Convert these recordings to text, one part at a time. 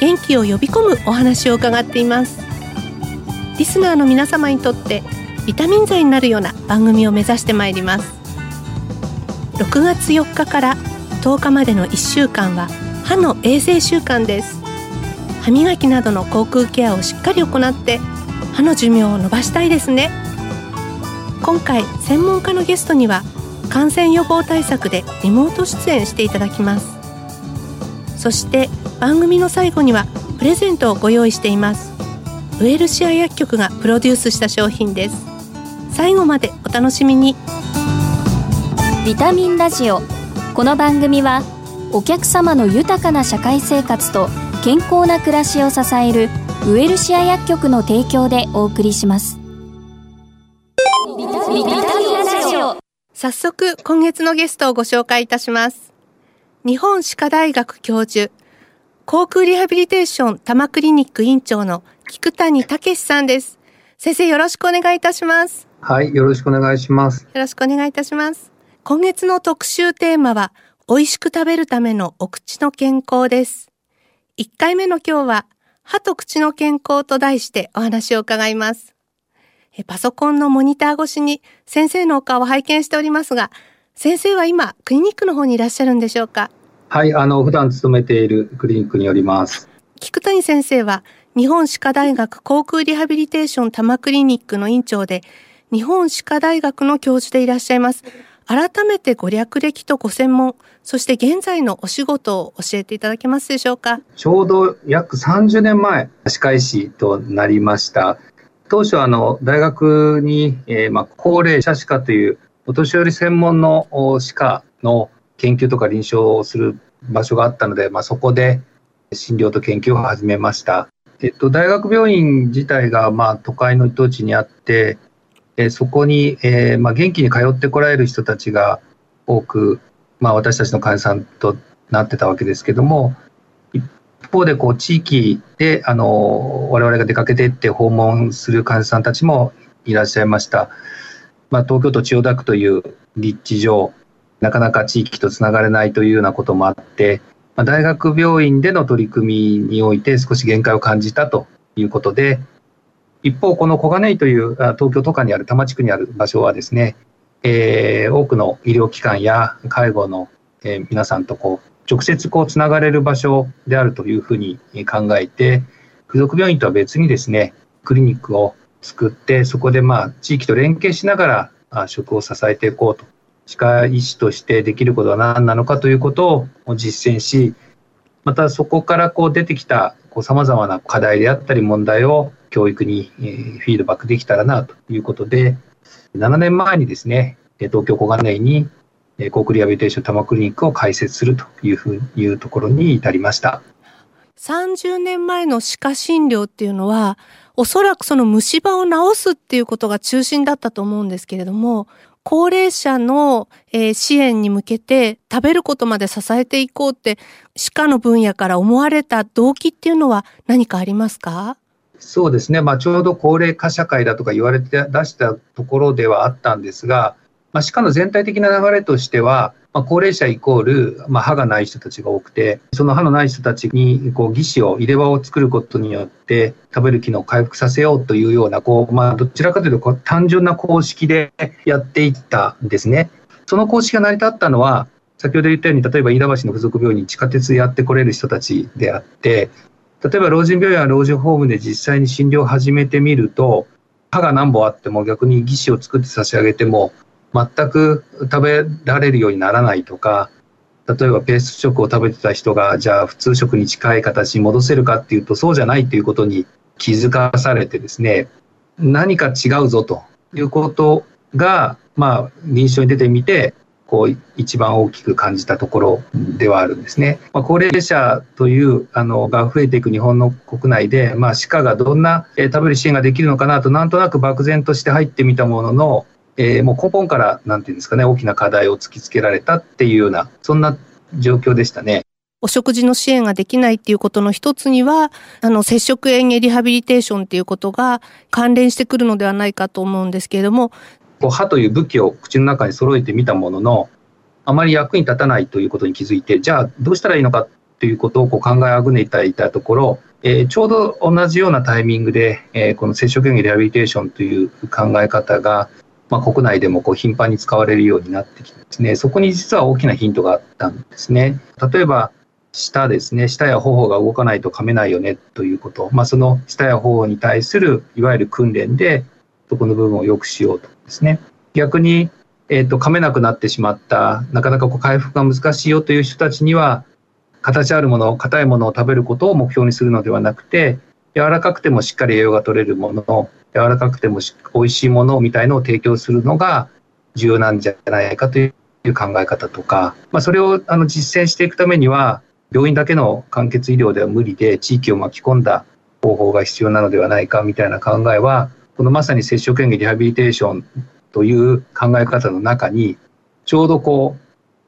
元気を呼び込むお話を伺っています。リスナーの皆様にとってビタミン剤になるような番組を目指してまいります。6月4日から10日までの1週間は歯の衛生週間です。歯磨きなどの口腔ケアをしっかり行って歯の寿命を伸ばしたいですね。今回専門家のゲストには感染予防対策でリモート出演していただきます。そして番組の最後にはプレゼントをご用意しています。ウェルシア薬局がプロデュースした商品です。最後までお楽しみに。ビタミンラジオ。この番組はお客様の豊かな社会生活と健康な暮らしを支えるウエルシア薬局の提供でお送りします。ビタミンラジオ。早速今月のゲストをご紹介いたします日本歯科大学教授航空リハビリテーション多摩クリニック院長の菊谷武さんです。先生よろしくお願いいたします。はいよろしくお願いします。よろしくお願いいたします。今月の特集テーマは美味しく食べるためのお口の健康です。1回目の今日は歯と口の健康と題してお話を伺います。パソコンのモニター越しに先生のお顔を拝見しておりますが先生は今クリニックの方にいらっしゃるんでしょうか？はい、あの、普段勤めているクリニックによります。菊谷先生は、日本歯科大学航空リハビリテーション多摩クリニックの院長で、日本歯科大学の教授でいらっしゃいます。改めてご略歴とご専門、そして現在のお仕事を教えていただけますでしょうか？ちょうど約30年前、歯科医師となりました。当初あの、大学に、えー、まあ、高齢者歯科というお年寄り専門の歯科の研究とか臨床をする場所があったので、まあ、そこで診療と研究を始めました。えっと、大学病院自体が、まあ、都会の一等地にあって、えそこに、えー、まあ、元気に通ってこられる人たちが多く、まあ、私たちの患者さんとなってたわけですけども、一方でこう地域であの我々が出かけていって訪問する患者さんたちもいらっしゃいました。まあ、東京都千代田区という立地上、なかなか地域とつながれないというようなこともあって、まあ、大学病院での取り組みにおいて少し限界を感じたということで、一方、この小金井という東京都下にある多摩地区にある場所はですね、えー、多くの医療機関や介護の、え、皆さんとこう直接こうつながれる場所であるというふうに考えて、付属病院とは別にですね、クリニックを作って、そこでまあ地域と連携しながら食を支えていこうと。歯科医師としてできることは何なのかということを実践し、またそこからこう出てきたさまざまな課題であったり問題を教育にフィードバックできたらなということで、7年前にですね、東京小金井に航空リハビリテーション多摩クリニックを開設するというふういうところに至りました。30年前の歯科診療っていうのは、おそらくその虫歯を治すっていうことが中心だったと思うんですけれども、高齢者の、えー、支援に向けて食べることまで支えていこうって歯科の分野から思われた動機っていうのは何かありますか？そうですね、まあ、ちょうど高齢化社会だとか言われて出したところではあったんですが、まあ、歯科の全体的な流れとしては、まあ、高齢者イコール、まあ、歯がない人たちが多くて、その歯のない人たちにこう義歯を、入れ歯を作ることによって、食べる機能を回復させようというような、こうまあ、どちらかというとこう単純な公式で やっていったんですね。その公式が成り立ったのは、先ほど言ったように、例えば飯田橋の付属病院に地下鉄やってこれる人たちであって、例えば老人病院や老人ホームで実際に診療を始めてみると、歯が何本あっても逆に義歯を作って差し上げても全く食べられるようにならないとか、例えばペースト食を食べてた人が、じゃあ普通食に近い形に戻せるかっていうと、そうじゃないということに気づかされてですね、何か違うぞということが、まあ、臨床に出てみて、こう一番大きく感じたところではあるんですね。まあ、高齢者というあのが増えていく日本の国内で、まあ、歯科がどんな、え、食べる支援ができるのかなとなんとなく漠然として入ってみたものの、えー、もう根本からなんていうんですかね大きな課題を突きつけられたっていうようなそんな状況でしたね。お食事の支援ができないっていうことの一つには、あの、接触園芸リハビリテーションっていうことが関連してくるのではないかと思うんですけれども、こう歯という武器を口の中に揃えてみたものの、あまり役に立たないということに気づいて、じゃあどうしたらいいのかということをこう考えあぐねていたところ、えー、ちょうど同じようなタイミングで、えー、この接触園芸リハビリテーションという考え方が、まあ、国内でもこう頻繁に使われるようになってきてですね、そこに実は大きなヒントがあったんですね。例えば、舌ですね、舌や頬が動かないと噛めないよねということ、まあ、その舌や頬に対するいわゆる訓練で、そこの部分を良くしようとですね。逆に、えっ、ー、と、噛めなくなってしまった、なかなかこう回復が難しいよという人たちには、形あるもの、硬いものを食べることを目標にするのではなくて、柔らかくてもしっかり栄養が取れるもの、柔らかくても美味しいものみたいのを提供するのが重要なんじゃないかという考え方とか、まあ、それをあの実践していくためには、病院だけの完結医療では無理で、地域を巻き込んだ方法が必要なのではないかみたいな考えは、このまさに接触園芸リハビリテーションという考え方の中に、ちょうどこ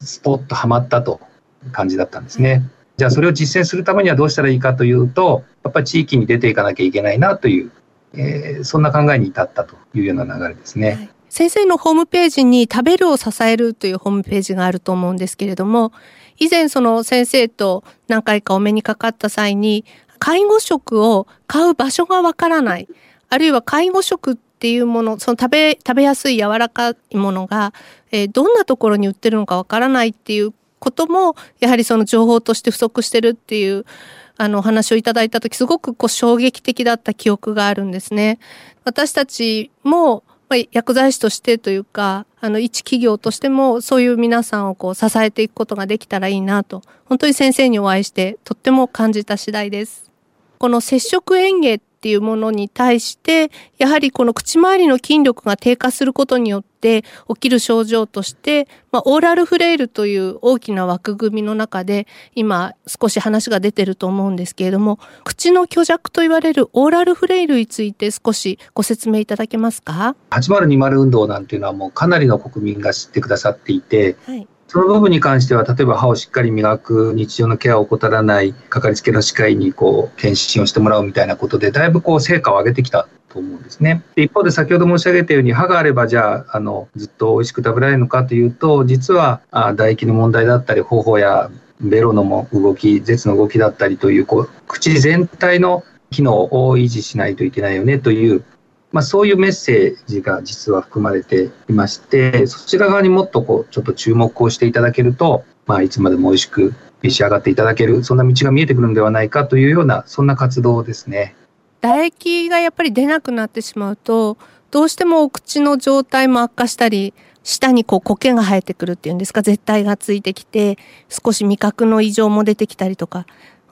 う、スポッとはまったと感じだったんですね。じゃあそれを実践するためにはどうしたらいいかというと、やっぱり地域に出ていかなきゃいけないなという、えー、そんな考えに至ったというような流れですね。はい先生のホームページに食べるを支えるというホームページがあると思うんですけれども、以前その先生と何回かお目にかかった際に、介護食を買う場所がわからない。あるいは介護食っていうもの、その食べ、食べやすい柔らかいものが、えー、どんなところに売ってるのかわからないっていうことも、やはりその情報として不足してるっていう、あの、お話をいただいたとき、すごくこう衝撃的だった記憶があるんですね。私たちも、まあ、薬剤師としてというか、あの、一企業としても、そういう皆さんをこう、支えていくことができたらいいなと、本当に先生にお会いして、とっても感じた次第です。この接触園芸っていうものに対して、やはりこの口周りの筋力が低下することによって起きる症状として、まあ、オーラルフレイルという大きな枠組みの中で、今少し話が出てると思うんですけれども、口の虚弱と言われるオーラルフレイルについて少しご説明いただけますか ?8020 運動なんていうのはもうかなりの国民が知ってくださっていて、はいその部分に関しては、例えば歯をしっかり磨く、日常のケアを怠らない、かかりつけの歯科医にこう、検診をしてもらうみたいなことで、だいぶこう、成果を上げてきたと思うんですね。で一方で先ほど申し上げたように歯があればじゃああのずっと美味しく食べられるのかというと実はあ唾液の問題だったり頬やベロのも動き舌の動きだったりというこう口全体の機能を維持しないといけないよねというまあ、そういうメッセージが実は含まれていまして、そちら側にもっとこう、ちょっと注目をしていただけると、まあ、いつまでも美味しく召し上がっていただける、そんな道が見えてくるのではないかというような、そんな活動ですね。唾液がやっぱり出なくなってしまうと、どうしてもお口の状態も悪化したり、下にこう苔が生えてくるっていうんですか、絶対がついてきて、少し味覚の異常も出てきたりとか、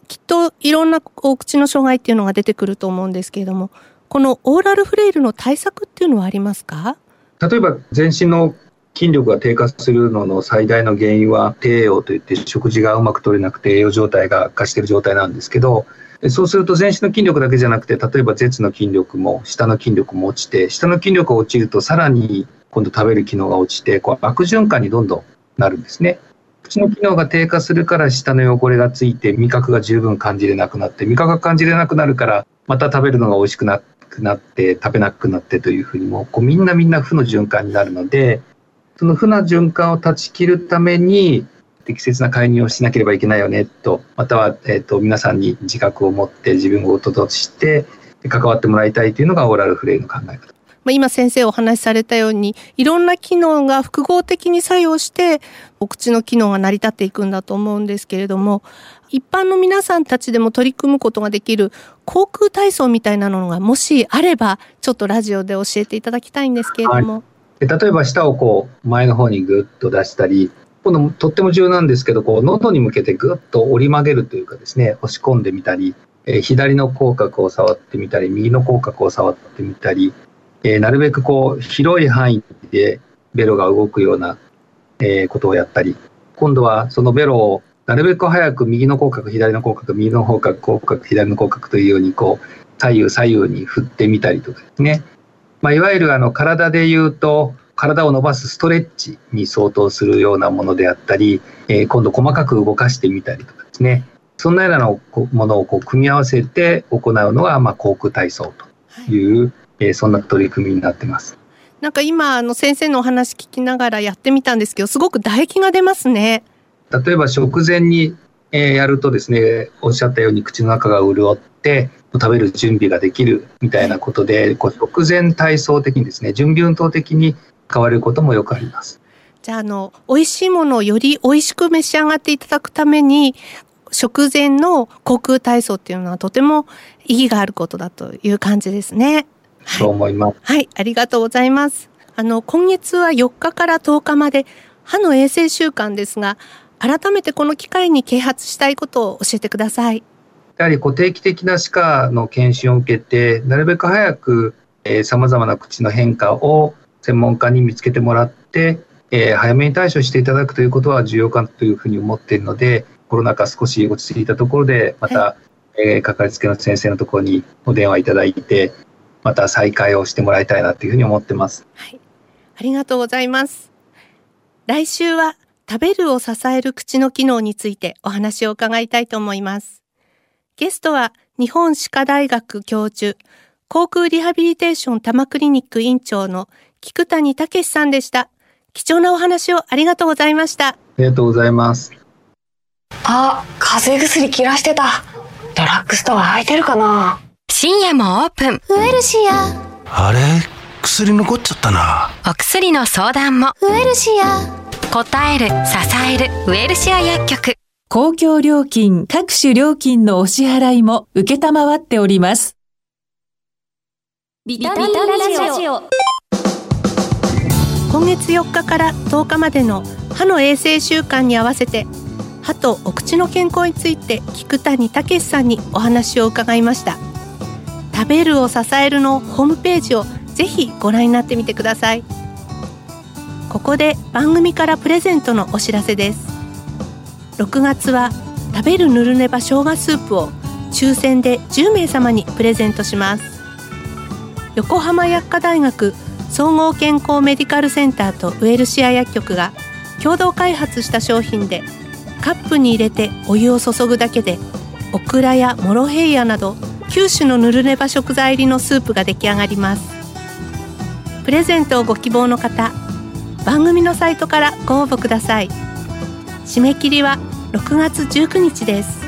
きっといろんなお口の障害っていうのが出てくると思うんですけれども、このオーラルフレイルの対策っていうのはありますか？例えば全身の筋力が低下するのの最大の原因は低栄養といって食事がうまく取れなくて栄養状態が悪化している状態なんですけどそうすると全身の筋力だけじゃなくて例えば舌の筋力も下の筋力も落ちて下の筋力が落ちるとさらに今度食べる機能が落ちてこう悪循環にどんどんなるんですね。口の機能が低下するから舌の汚れがついて味覚が十分感じれなくなって味覚が感じれなくなるからまた食べるのが美味しくなっくなって食べなくなってというふうにもこうみんなみんな負の循環になるのでその負の循環を断ち切るために適切な介入をしなければいけないよねとまたは、えーと、皆さんに自覚を持って自分事として関わってもらいたいというのがオーラルフレイの考え方。まあ、今先生お話しされたように、いろんな機能が複合的に作用して、お口の機能が成り立っていくんだと思うんですけれども、一般の皆さんたちでも取り組むことができる航空体操みたいなのがもしあれば、ちょっとラジオで教えていただきたいんですけれども。はい、例えば舌をこう前の方にぐっと出したり、今度とっても重要なんですけど、こう喉に向けてぐっと折り曲げるというかですね、押し込んでみたり、え、左の口角を触ってみたり、右の口角を触ってみたり、えー、なるべくこう広い範囲でベロが動くようなえー、ことをやったり、今度はそのベロをなるべく早く右の口角、左の口角、右の口角、口角、左の口角というようにこう左右左右に振ってみたりとかですね。まあ、いわゆるあの体で言うと体を伸ばすストレッチに相当するようなものであったり、えー、今度細かく動かしてみたりとかですね。そんなようなものをこう組み合わせて行うのが、まあ、口腔体操という、はい、えー、そんな取り組みになってます。なんか今あの先生のお話聞きながらやってみたんですけどすごく唾液が出ますね。例えば食前に、えやるとですねおっしゃったように口の中が潤って食べる準備ができるみたいなことでこう食前体操的にですね準備運動的に変わることもよくあります。じゃあ、あの、美味しいものをより美味しく召し上がっていただくために、食前の口腔体操っていうのはとても意義があることだという感じですね。そう思います。はい、ありがとうございます。あの、今月は4日から10日まで歯の衛生週間ですが、改めてこの機会に啓発したいことを教えてください。やはり定期的な歯科の検診を受けて、なるべく早くさまざまな口の変化を専門家に見つけてもらって、えー、早めに対処していただくということは重要かというふうに思っているので、コロナ禍少し落ち着いたところで、また、はい、えー、かかりつけの先生のところにお電話いただいて、また再開をしてもらいたいなというふうに思ってます。はい。ありがとうございます。来週は食べるを支える口の機能についてお話を伺いたいと思います。ゲストは日本歯科大学教授、航空リハビリテーション多摩クリニック院長の菊谷武さんでした。貴重なお話をありがとうございました。ありがとうございます。あ、風邪薬切らしてた。ドラッグストア空いてるかな？深夜もオープン。ウエルシア。あれ？薬残っちゃったな。お薬の相談も。ウエルシア。答える、支える、ウエルシア薬局。公共料金、各種料金のお支払いも受けたまわっております。ビタミンラジオ。今月4日から10日までの歯の衛生週間に合わせて歯とお口の健康について菊谷武さんにお話を伺いました食べるを支えるのホームページをぜひご覧になってみてください。ここで番組からプレゼントのお知らせです。6月は食べるぬるねば生姜スープを抽選で10名様にプレゼントします。横浜薬科大学総合健康メディカルセンターとウエルシア薬局が共同開発した商品でカップに入れてお湯を注ぐだけでオクラやモロヘイヤなど9種のぬるねば食材入りのスープが出来上がります。プレゼントをご希望の方番組のサイトからご応募ください。締め切りは6月19日です。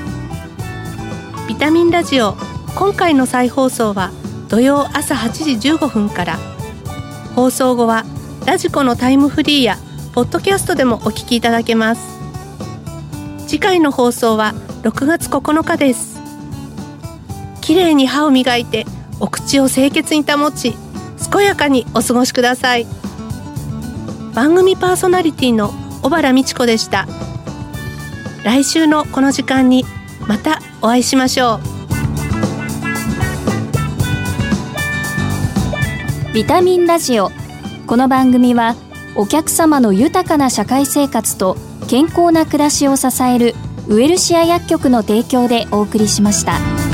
ビタミンラジオ今回の再放送は土曜朝8時15分から。放送後はラジコのタイムフリーやポッドキャストでもお聞きいただけます。次回の放送は6月9日です。きれいに歯を磨いてお口を清潔に保ち健やかにお過ごしください。番組パーソナリティの小原美智子でした。来週のこの時間にまたお会いしましょう。ビタミンラジオ。この番組はお客様の豊かな社会生活と健康な暮らしを支えるウエルシア薬局の提供でお送りしました。